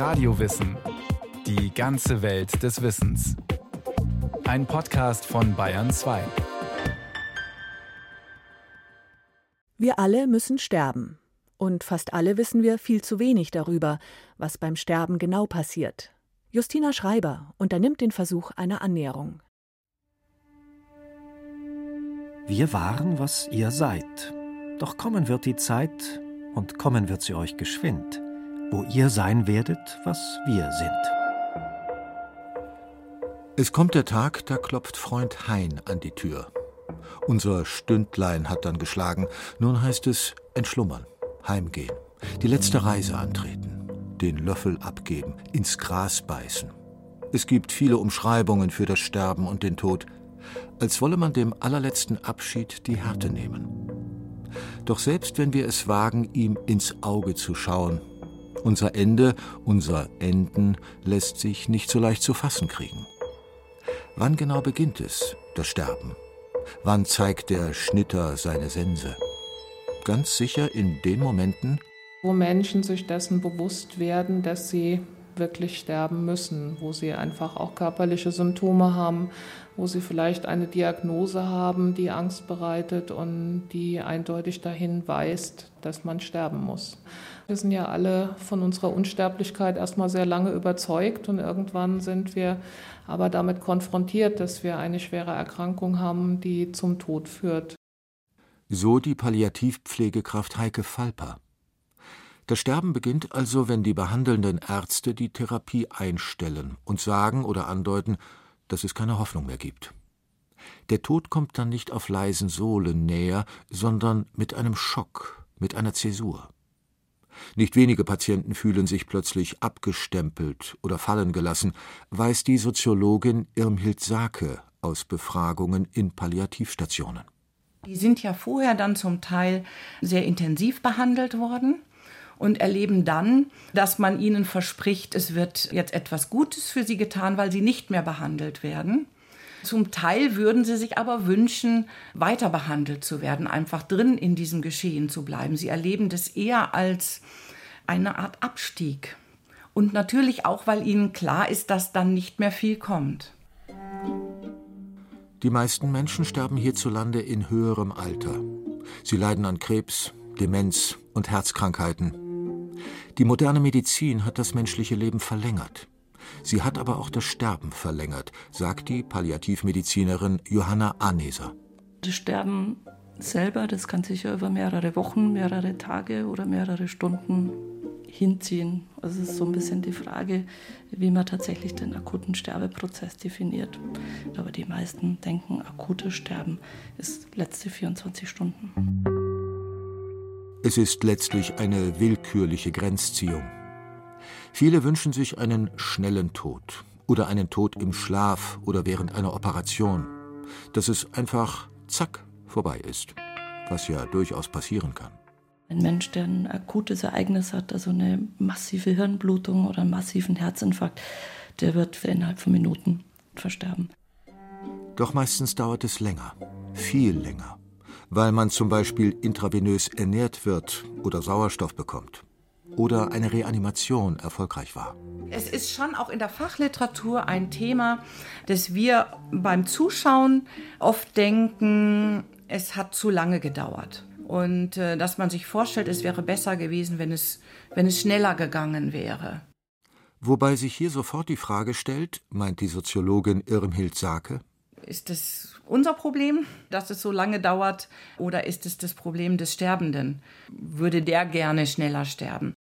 Radiowissen. Die ganze Welt des Wissens. Ein Podcast von Bayern 2. Wir alle müssen sterben. Und fast alle wissen wir viel zu wenig darüber, was beim Sterben genau passiert. Justina Schreiber unternimmt den Versuch einer Annäherung. Wir waren, was ihr seid. Doch kommen wird die Zeit, und kommen wird sie euch geschwind, wo ihr sein werdet, was wir sind. Es kommt der Tag, da klopft Freund Hein an die Tür. Unser Stündlein hat dann geschlagen. Nun heißt es entschlummern, heimgehen, die letzte Reise antreten, den Löffel abgeben, ins Gras beißen. Es gibt viele Umschreibungen für das Sterben und den Tod, als wolle man dem allerletzten Abschied die Härte nehmen. Doch selbst wenn wir es wagen, ihm ins Auge zu schauen, unser Ende, unser Enden lässt sich nicht so leicht zu fassen kriegen. Wann genau beginnt es, das Sterben? Wann zeigt der Schnitter seine Sense? Ganz sicher in den Momenten, wo Menschen sich dessen bewusst werden, dass sie wirklich sterben müssen, wo sie einfach auch körperliche Symptome haben, wo sie vielleicht eine Diagnose haben, die Angst bereitet und die eindeutig dahin weist, dass man sterben muss. Wir sind ja alle von unserer Unsterblichkeit erstmal sehr lange überzeugt und irgendwann sind wir aber damit konfrontiert, dass wir eine schwere Erkrankung haben, die zum Tod führt. So die Palliativpflegekraft Heike Falper. Das Sterben beginnt also, wenn die behandelnden Ärzte die Therapie einstellen und sagen oder andeuten, dass es keine Hoffnung mehr gibt. Der Tod kommt dann nicht auf leisen Sohlen näher, sondern mit einem Schock, mit einer Zäsur. Nicht wenige Patienten fühlen sich plötzlich abgestempelt oder fallen gelassen, weiß die Soziologin Irmhild Sake aus Befragungen in Palliativstationen. Die sind ja vorher dann zum Teil sehr intensiv behandelt worden und erleben dann, dass man ihnen verspricht, es wird jetzt etwas Gutes für sie getan, weil sie nicht mehr behandelt werden. Zum Teil würden sie sich aber wünschen, weiter behandelt zu werden, einfach drin in diesem Geschehen zu bleiben. Sie erleben das eher als eine Art Abstieg. Und natürlich auch, weil ihnen klar ist, dass dann nicht mehr viel kommt. Die meisten Menschen sterben hierzulande in höherem Alter. Sie leiden an Krebs, Demenz und Herzkrankheiten. Die moderne Medizin hat das menschliche Leben verlängert. Sie hat aber auch das Sterben verlängert, sagt die Palliativmedizinerin Johanna Aneser. Das Sterben selber, das kann sich ja über mehrere Wochen, mehrere Tage oder mehrere Stunden hinziehen. Also es ist so ein bisschen die Frage, wie man tatsächlich den akuten Sterbeprozess definiert. Aber die meisten denken, akutes Sterben ist letzte 24 Stunden. Es ist letztlich eine willkürliche Grenzziehung. Viele wünschen sich einen schnellen Tod oder einen Tod im Schlaf oder während einer Operation, dass es einfach zack vorbei ist, was ja durchaus passieren kann. Ein Mensch, der ein akutes Ereignis hat, also eine massive Hirnblutung oder einen massiven Herzinfarkt, der wird innerhalb von Minuten versterben. Doch meistens dauert es länger, viel länger weil man zum Beispiel intravenös ernährt wird oder Sauerstoff bekommt oder eine Reanimation erfolgreich war. Es ist schon auch in der Fachliteratur ein Thema, dass wir beim Zuschauen oft denken, es hat zu lange gedauert. Und äh, dass man sich vorstellt, es wäre besser gewesen, wenn es, wenn es schneller gegangen wäre. Wobei sich hier sofort die Frage stellt, meint die Soziologin Irmhild Sake, ist es unser Problem, dass es so lange dauert, oder ist es das Problem des Sterbenden? Würde der gerne schneller sterben?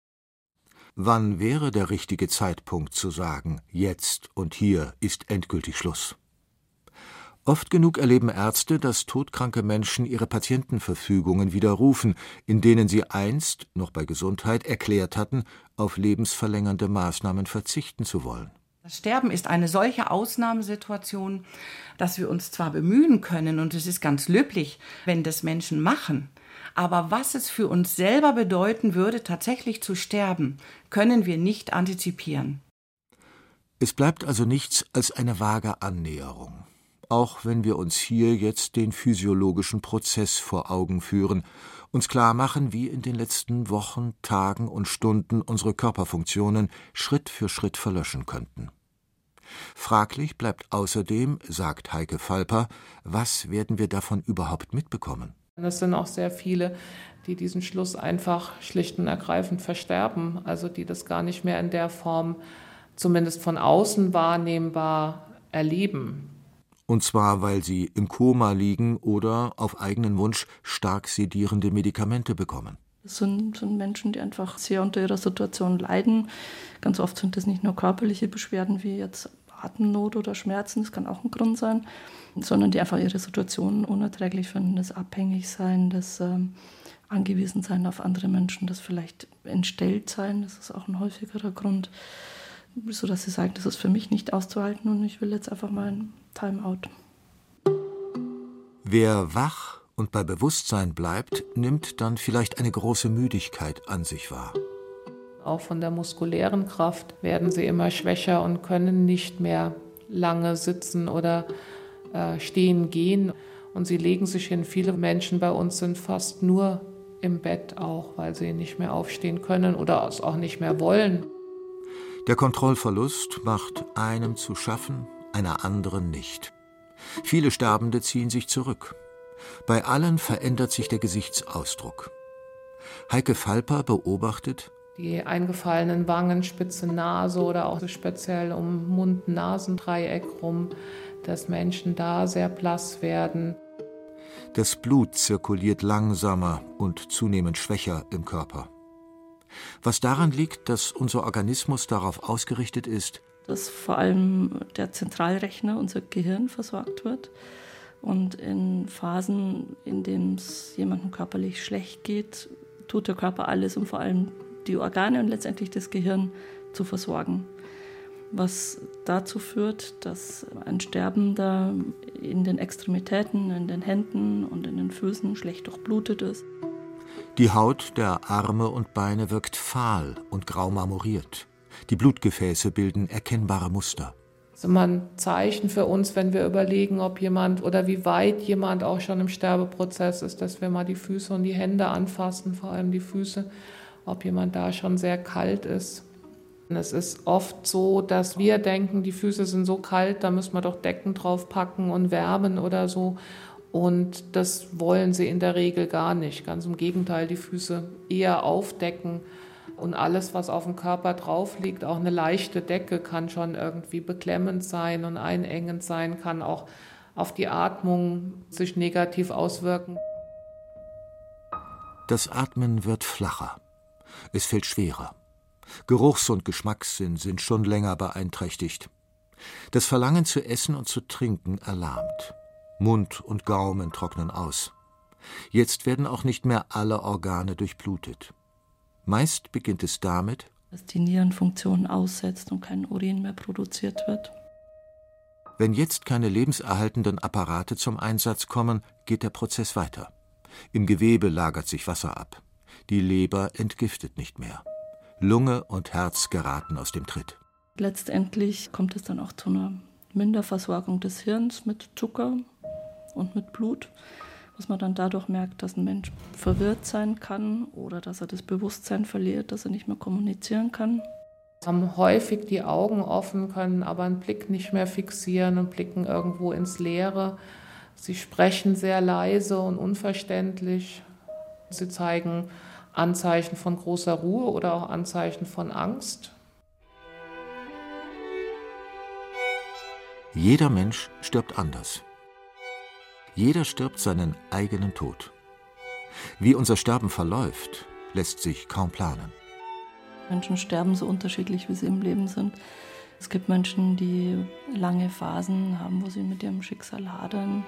Wann wäre der richtige Zeitpunkt zu sagen, jetzt und hier ist endgültig Schluss? Oft genug erleben Ärzte, dass todkranke Menschen ihre Patientenverfügungen widerrufen, in denen sie einst, noch bei Gesundheit, erklärt hatten, auf lebensverlängernde Maßnahmen verzichten zu wollen. Das Sterben ist eine solche Ausnahmesituation, dass wir uns zwar bemühen können, und es ist ganz löblich, wenn das Menschen machen, aber was es für uns selber bedeuten würde, tatsächlich zu sterben, können wir nicht antizipieren. Es bleibt also nichts als eine vage Annäherung, auch wenn wir uns hier jetzt den physiologischen Prozess vor Augen führen uns klar machen, wie in den letzten Wochen, Tagen und Stunden unsere Körperfunktionen Schritt für Schritt verlöschen könnten. Fraglich bleibt außerdem, sagt Heike Falper, was werden wir davon überhaupt mitbekommen? Es sind auch sehr viele, die diesen Schluss einfach schlicht und ergreifend versterben, also die das gar nicht mehr in der Form, zumindest von außen wahrnehmbar, erleben. Und zwar, weil sie im Koma liegen oder auf eigenen Wunsch stark sedierende Medikamente bekommen. Das sind, sind Menschen, die einfach sehr unter ihrer Situation leiden. Ganz oft sind das nicht nur körperliche Beschwerden wie jetzt Atemnot oder Schmerzen, das kann auch ein Grund sein, sondern die einfach ihre Situation unerträglich finden, das Abhängigsein, das ähm, Angewiesensein auf andere Menschen, das vielleicht entstellt sein, das ist auch ein häufigerer Grund, sodass sie sagen, das ist für mich nicht auszuhalten und ich will jetzt einfach mal ein Timeout. Wer wach und bei Bewusstsein bleibt, nimmt dann vielleicht eine große Müdigkeit an sich wahr. Auch von der muskulären Kraft werden sie immer schwächer und können nicht mehr lange sitzen oder äh, stehen gehen. Und sie legen sich hin. Viele Menschen bei uns sind fast nur im Bett auch, weil sie nicht mehr aufstehen können oder es auch nicht mehr wollen. Der Kontrollverlust macht einem zu schaffen, einer anderen nicht. Viele Sterbende ziehen sich zurück. Bei allen verändert sich der Gesichtsausdruck. Heike Falper beobachtet, die eingefallenen Wangen, spitze Nase oder auch so speziell um Mund-Nasendreieck rum, dass Menschen da sehr blass werden. Das Blut zirkuliert langsamer und zunehmend schwächer im Körper. Was daran liegt, dass unser Organismus darauf ausgerichtet ist, dass vor allem der Zentralrechner, unser Gehirn, versorgt wird. Und in Phasen, in denen es jemandem körperlich schlecht geht, tut der Körper alles, um vor allem die Organe und letztendlich das Gehirn zu versorgen. Was dazu führt, dass ein Sterbender in den Extremitäten, in den Händen und in den Füßen schlecht durchblutet ist. Die Haut der Arme und Beine wirkt fahl und grau marmoriert. Die Blutgefäße bilden erkennbare Muster. Das ist immer ein Zeichen für uns, wenn wir überlegen, ob jemand oder wie weit jemand auch schon im Sterbeprozess ist, dass wir mal die Füße und die Hände anfassen, vor allem die Füße ob jemand da schon sehr kalt ist. Es ist oft so, dass wir denken, die Füße sind so kalt, da müssen wir doch Decken drauf packen und wärmen oder so. Und das wollen sie in der Regel gar nicht. Ganz im Gegenteil, die Füße eher aufdecken. Und alles, was auf dem Körper drauf liegt, auch eine leichte Decke, kann schon irgendwie beklemmend sein und einengend sein, kann auch auf die Atmung sich negativ auswirken. Das Atmen wird flacher. Es fällt schwerer. Geruchs- und Geschmackssinn sind schon länger beeinträchtigt. Das Verlangen zu essen und zu trinken erlahmt. Mund und Gaumen trocknen aus. Jetzt werden auch nicht mehr alle Organe durchblutet. Meist beginnt es damit, dass die Nierenfunktion aussetzt und kein Urin mehr produziert wird. Wenn jetzt keine lebenserhaltenden Apparate zum Einsatz kommen, geht der Prozess weiter. Im Gewebe lagert sich Wasser ab. Die Leber entgiftet nicht mehr. Lunge und Herz geraten aus dem Tritt. Letztendlich kommt es dann auch zu einer Minderversorgung des Hirns mit Zucker und mit Blut, was man dann dadurch merkt, dass ein Mensch verwirrt sein kann oder dass er das Bewusstsein verliert, dass er nicht mehr kommunizieren kann. Haben häufig die Augen offen, können aber einen Blick nicht mehr fixieren und blicken irgendwo ins Leere. Sie sprechen sehr leise und unverständlich. Sie zeigen Anzeichen von großer Ruhe oder auch Anzeichen von Angst. Jeder Mensch stirbt anders. Jeder stirbt seinen eigenen Tod. Wie unser Sterben verläuft, lässt sich kaum planen. Menschen sterben so unterschiedlich, wie sie im Leben sind. Es gibt Menschen, die lange Phasen haben, wo sie mit ihrem Schicksal hadern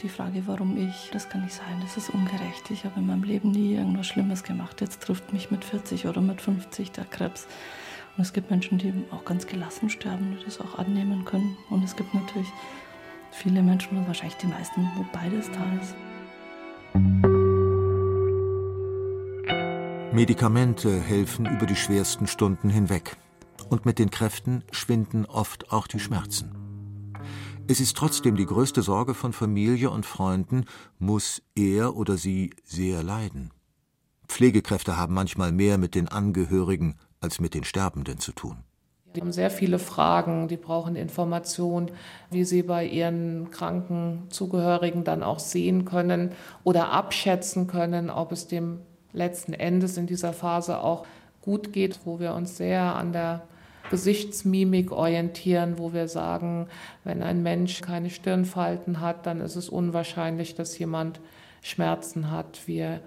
die Frage, warum ich, das kann nicht sein, das ist ungerecht. Ich habe in meinem Leben nie irgendwas Schlimmes gemacht. Jetzt trifft mich mit 40 oder mit 50 der Krebs. Und es gibt Menschen, die auch ganz gelassen sterben, die das auch annehmen können. Und es gibt natürlich viele Menschen, und wahrscheinlich die meisten, wo beides da ist. Medikamente helfen über die schwersten Stunden hinweg. Und mit den Kräften schwinden oft auch die Schmerzen. Es ist trotzdem die größte Sorge von Familie und Freunden, muss er oder sie sehr leiden. Pflegekräfte haben manchmal mehr mit den Angehörigen als mit den Sterbenden zu tun. Die haben sehr viele Fragen, die brauchen Informationen, wie sie bei ihren kranken Zugehörigen dann auch sehen können oder abschätzen können, ob es dem letzten Endes in dieser Phase auch gut geht, wo wir uns sehr an der Gesichtsmimik orientieren, wo wir sagen, wenn ein Mensch keine Stirnfalten hat, dann ist es unwahrscheinlich, dass jemand Schmerzen hat. Wir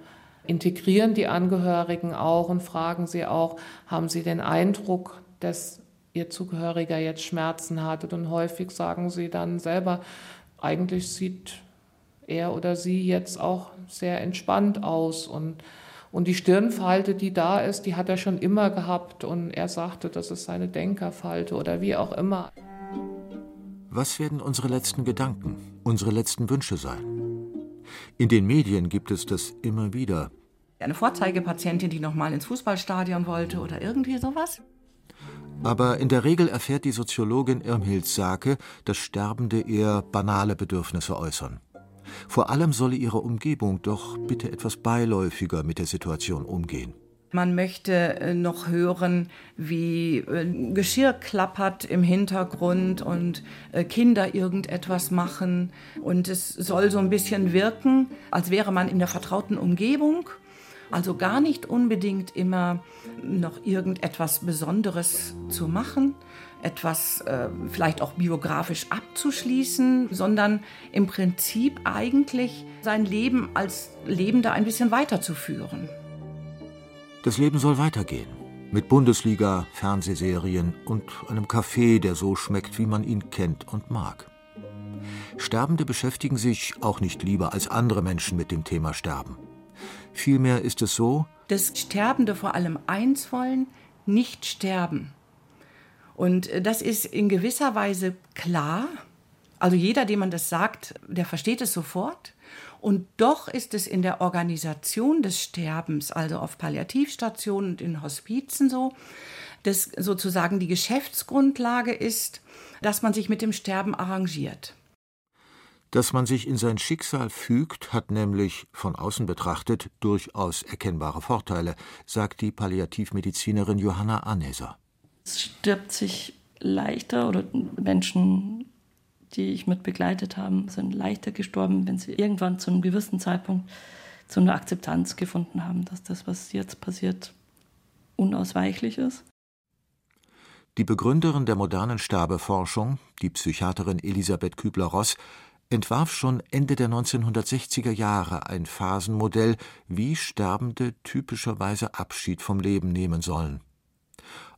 integrieren die Angehörigen auch und fragen sie auch, haben sie den Eindruck, dass ihr Zugehöriger jetzt Schmerzen hatte. Und häufig sagen sie dann selber, eigentlich sieht er oder sie jetzt auch sehr entspannt aus. Und, und die Stirnfalte, die da ist, die hat er schon immer gehabt. Und er sagte, das ist seine Denkerfalte oder wie auch immer. Was werden unsere letzten Gedanken, unsere letzten Wünsche sein? In den Medien gibt es das immer wieder. Eine Vorzeigepatientin, die noch mal ins Fußballstadion wollte oder irgendwie sowas? Aber in der Regel erfährt die Soziologin Irmhild Sake, dass Sterbende eher banale Bedürfnisse äußern. Vor allem solle ihre Umgebung doch bitte etwas beiläufiger mit der Situation umgehen. Man möchte äh, noch hören, wie äh, Geschirr klappert im Hintergrund und äh, Kinder irgendetwas machen. Und es soll so ein bisschen wirken, als wäre man in der vertrauten Umgebung also gar nicht unbedingt immer noch irgendetwas Besonderes zu machen, etwas äh, vielleicht auch biografisch abzuschließen, sondern im Prinzip eigentlich sein Leben als Lebender ein bisschen weiterzuführen. Das Leben soll weitergehen. Mit Bundesliga, Fernsehserien und einem Kaffee, der so schmeckt, wie man ihn kennt und mag. Sterbende beschäftigen sich auch nicht lieber als andere Menschen mit dem Thema Sterben. Vielmehr ist es so, dass Sterbende vor allem eins wollen, nicht sterben. Und äh, das ist in gewisser Weise klar. Also jeder, dem man das sagt, der versteht es sofort. Und doch ist es in der Organisation des Sterbens, also auf Palliativstationen und in Hospizen so, dass sozusagen die Geschäftsgrundlage ist, dass man sich mit dem Sterben arrangiert. Dass man sich in sein Schicksal fügt, hat nämlich, von außen betrachtet, durchaus erkennbare Vorteile, sagt die Palliativmedizinerin Johanna Aneser. Es stirbt sich leichter oder Menschen, die ich mit begleitet habe, sind leichter gestorben, wenn sie irgendwann zu einem gewissen Zeitpunkt zu einer Akzeptanz gefunden haben, dass das, was jetzt passiert, unausweichlich ist. Die Begründerin der modernen Sterbeforschung, die Psychiaterin Elisabeth Kübler-Ross, entwarf schon Ende der 1960er Jahre ein Phasenmodell, wie Sterbende typischerweise Abschied vom Leben nehmen sollen.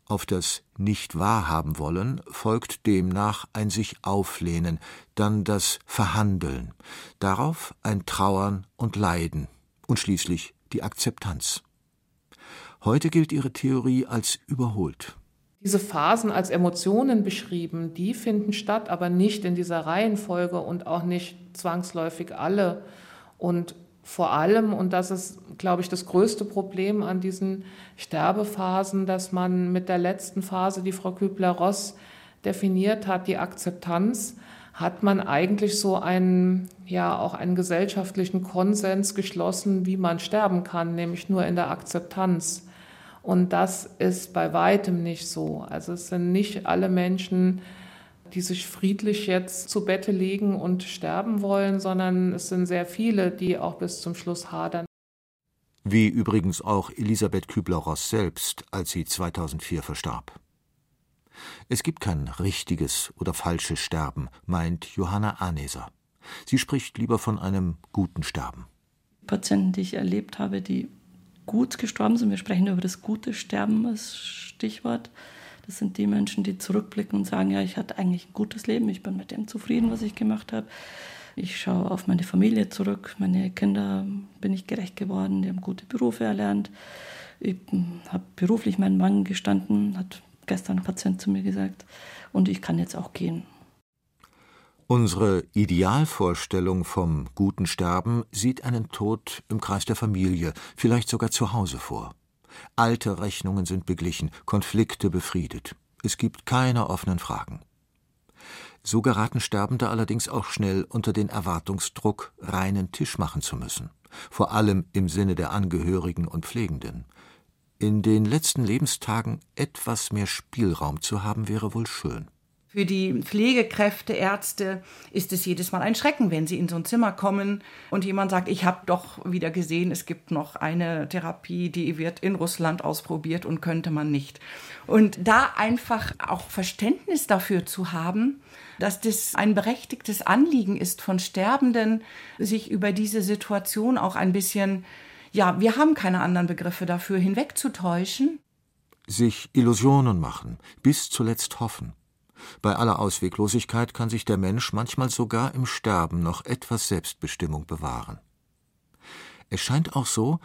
Auf das Nicht-Wahrhaben wollen folgt demnach ein sich auflehnen, dann das Verhandeln, darauf ein Trauern und Leiden und schließlich die Akzeptanz. Heute gilt ihre Theorie als überholt. Diese Phasen als Emotionen beschrieben, die finden statt, aber nicht in dieser Reihenfolge und auch nicht zwangsläufig alle. Und vor allem, und das ist, glaube ich, das größte Problem an diesen Sterbephasen, dass man mit der letzten Phase, die Frau Kübler-Ross definiert hat, die Akzeptanz, hat man eigentlich so einen, ja, auch einen gesellschaftlichen Konsens geschlossen, wie man sterben kann, nämlich nur in der Akzeptanz. Und das ist bei weitem nicht so. Also es sind nicht alle Menschen, die sich friedlich jetzt zu Bette legen und sterben wollen, sondern es sind sehr viele, die auch bis zum Schluss hadern. Wie übrigens auch Elisabeth Kübler-Ross selbst, als sie 2004 verstarb. Es gibt kein richtiges oder falsches Sterben, meint Johanna Aneser. Sie spricht lieber von einem guten Sterben. Patienten, die ich erlebt habe, die gut gestorben sind. Wir sprechen über das gute Sterben als Stichwort. Das sind die Menschen, die zurückblicken und sagen, ja, ich hatte eigentlich ein gutes Leben, ich bin mit dem zufrieden, was ich gemacht habe. Ich schaue auf meine Familie zurück, meine Kinder bin ich gerecht geworden, die haben gute Berufe erlernt. Ich habe beruflich meinen Mangel gestanden, hat gestern ein Patient zu mir gesagt, und ich kann jetzt auch gehen. Unsere Idealvorstellung vom guten Sterben sieht einen Tod im Kreis der Familie, vielleicht sogar zu Hause vor. Alte Rechnungen sind beglichen, Konflikte befriedet. Es gibt keine offenen Fragen. So geraten Sterbende allerdings auch schnell unter den Erwartungsdruck, reinen Tisch machen zu müssen, vor allem im Sinne der Angehörigen und Pflegenden. In den letzten Lebenstagen etwas mehr Spielraum zu haben, wäre wohl schön. Für die Pflegekräfte, Ärzte ist es jedes Mal ein Schrecken, wenn sie in so ein Zimmer kommen und jemand sagt, ich habe doch wieder gesehen, es gibt noch eine Therapie, die wird in Russland ausprobiert und könnte man nicht. Und da einfach auch Verständnis dafür zu haben, dass das ein berechtigtes Anliegen ist von Sterbenden, sich über diese Situation auch ein bisschen, ja, wir haben keine anderen Begriffe dafür, hinwegzutäuschen. Sich Illusionen machen, bis zuletzt hoffen. Bei aller Ausweglosigkeit kann sich der Mensch manchmal sogar im Sterben noch etwas Selbstbestimmung bewahren. Es scheint auch so,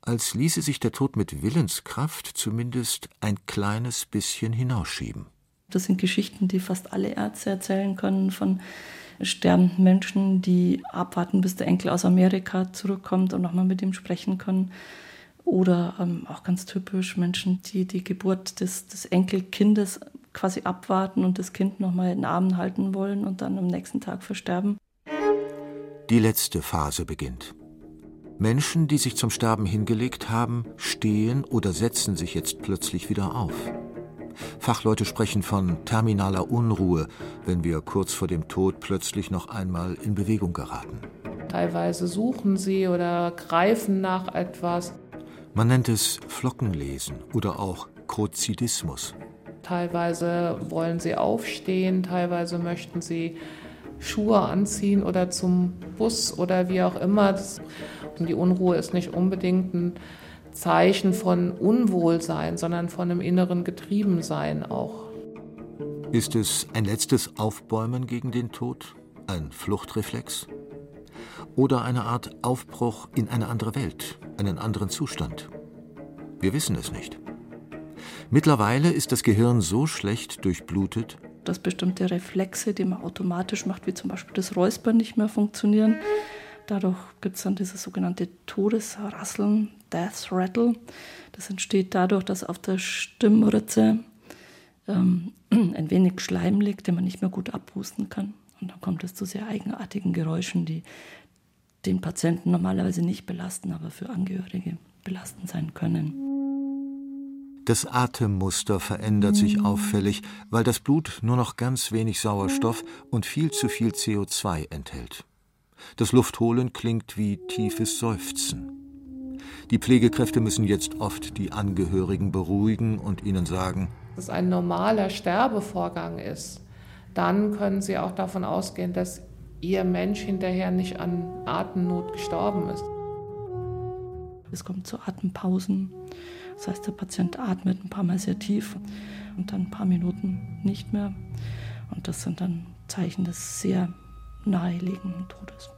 als ließe sich der Tod mit Willenskraft zumindest ein kleines bisschen hinausschieben. Das sind Geschichten, die fast alle Ärzte erzählen können von sterbenden Menschen, die abwarten, bis der Enkel aus Amerika zurückkommt und nochmal mit ihm sprechen können. Oder ähm, auch ganz typisch Menschen, die die Geburt des, des Enkelkindes quasi abwarten und das Kind nochmal in den Armen halten wollen und dann am nächsten Tag versterben. Die letzte Phase beginnt. Menschen, die sich zum Sterben hingelegt haben, stehen oder setzen sich jetzt plötzlich wieder auf. Fachleute sprechen von terminaler Unruhe, wenn wir kurz vor dem Tod plötzlich noch einmal in Bewegung geraten. Teilweise suchen sie oder greifen nach etwas. Man nennt es Flockenlesen oder auch Krozidismus. Teilweise wollen sie aufstehen, teilweise möchten sie Schuhe anziehen oder zum Bus oder wie auch immer. Und die Unruhe ist nicht unbedingt ein Zeichen von Unwohlsein, sondern von einem inneren Getriebensein auch. Ist es ein letztes Aufbäumen gegen den Tod? Ein Fluchtreflex? Oder eine Art Aufbruch in eine andere Welt, einen anderen Zustand? Wir wissen es nicht. Mittlerweile ist das Gehirn so schlecht durchblutet, dass bestimmte Reflexe, die man automatisch macht, wie zum Beispiel das Räuspern, nicht mehr funktionieren. Dadurch gibt es dann dieses sogenannte Todesrasseln, Death Rattle. Das entsteht dadurch, dass auf der Stimmritze ähm, ein wenig Schleim liegt, den man nicht mehr gut abhusten kann. Und dann kommt es zu sehr eigenartigen Geräuschen, die den Patienten normalerweise nicht belasten, aber für Angehörige belastend sein können. Das Atemmuster verändert sich auffällig, weil das Blut nur noch ganz wenig Sauerstoff und viel zu viel CO2 enthält. Das Luftholen klingt wie tiefes Seufzen. Die Pflegekräfte müssen jetzt oft die Angehörigen beruhigen und ihnen sagen, dass es ein normaler Sterbevorgang ist. Dann können sie auch davon ausgehen, dass ihr Mensch hinterher nicht an Atemnot gestorben ist. Es kommt zu Atempausen. Das heißt, der Patient atmet ein paar Mal sehr tief und dann ein paar Minuten nicht mehr. Und das sind dann Zeichen des sehr naheliegenden Todes.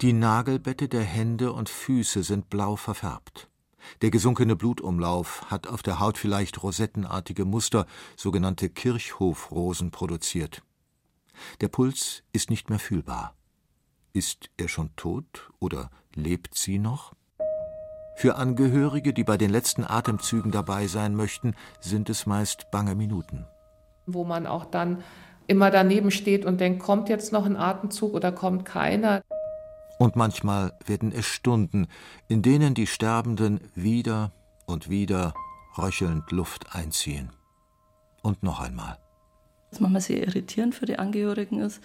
Die Nagelbette der Hände und Füße sind blau verfärbt. Der gesunkene Blutumlauf hat auf der Haut vielleicht rosettenartige Muster, sogenannte Kirchhofrosen, produziert. Der Puls ist nicht mehr fühlbar. Ist er schon tot oder lebt sie noch? Für Angehörige, die bei den letzten Atemzügen dabei sein möchten, sind es meist bange Minuten. Wo man auch dann immer daneben steht und denkt, kommt jetzt noch ein Atemzug oder kommt keiner. Und manchmal werden es Stunden, in denen die Sterbenden wieder und wieder röchelnd Luft einziehen. Und noch einmal. Was manchmal sehr irritierend für die Angehörigen ist,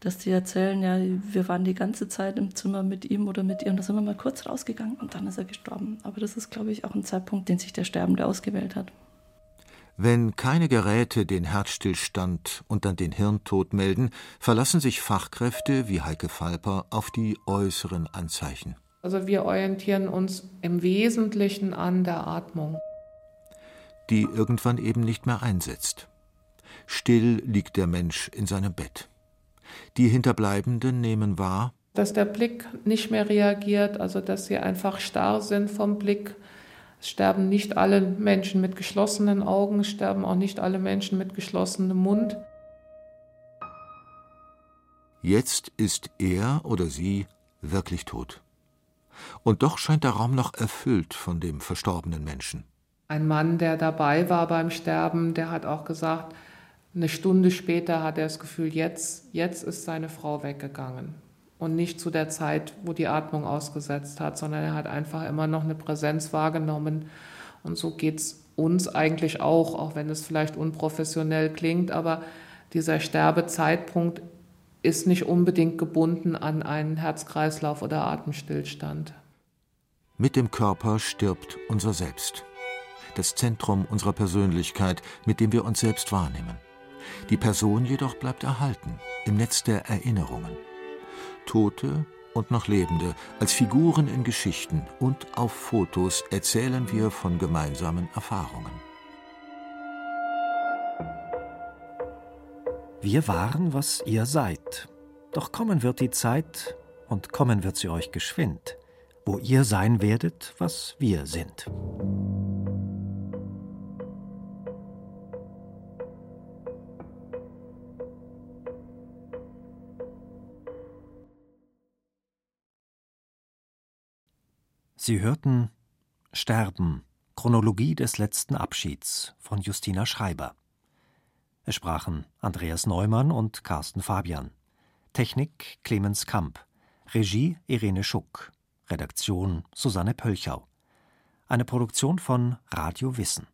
dass die erzählen, ja, wir waren die ganze Zeit im Zimmer mit ihm oder mit ihr und da sind wir mal kurz rausgegangen und dann ist er gestorben. Aber das ist, glaube ich, auch ein Zeitpunkt, den sich der Sterbende ausgewählt hat. Wenn keine Geräte den Herzstillstand und dann den Hirntod melden, verlassen sich Fachkräfte wie Heike Falper auf die äußeren Anzeichen. Also wir orientieren uns im Wesentlichen an der Atmung. Die irgendwann eben nicht mehr einsetzt. Still liegt der Mensch in seinem Bett. Die Hinterbleibenden nehmen wahr, dass der Blick nicht mehr reagiert, also dass sie einfach starr sind vom Blick. Es sterben nicht alle Menschen mit geschlossenen Augen, es sterben auch nicht alle Menschen mit geschlossenem Mund. Jetzt ist er oder sie wirklich tot. Und doch scheint der Raum noch erfüllt von dem verstorbenen Menschen. Ein Mann, der dabei war beim Sterben, der hat auch gesagt, Eine Stunde später hat er das Gefühl, jetzt, jetzt ist seine Frau weggegangen. Und nicht zu der Zeit, wo die Atmung ausgesetzt hat, sondern er hat einfach immer noch eine Präsenz wahrgenommen. Und so geht es uns eigentlich auch, auch wenn es vielleicht unprofessionell klingt, aber dieser Sterbezeitpunkt ist nicht unbedingt gebunden an einen Herzkreislauf oder Atemstillstand. Mit dem Körper stirbt unser Selbst. Das Zentrum unserer Persönlichkeit, mit dem wir uns selbst wahrnehmen. Die Person jedoch bleibt erhalten im Netz der Erinnerungen. Tote und noch Lebende als Figuren in Geschichten und auf Fotos erzählen wir von gemeinsamen Erfahrungen. Wir waren, was ihr seid. Doch kommen wird die Zeit, und kommen wird sie euch geschwind, wo ihr sein werdet, was wir sind. Sie hörten Sterben, Chronologie des letzten Abschieds von Justina Schreiber. Es sprachen Andreas Neumann und Carsten Fabian. Technik Clemens Kamp. Regie Irene Schuck. Redaktion Susanne Pölchau. Eine Produktion von Radio Wissen.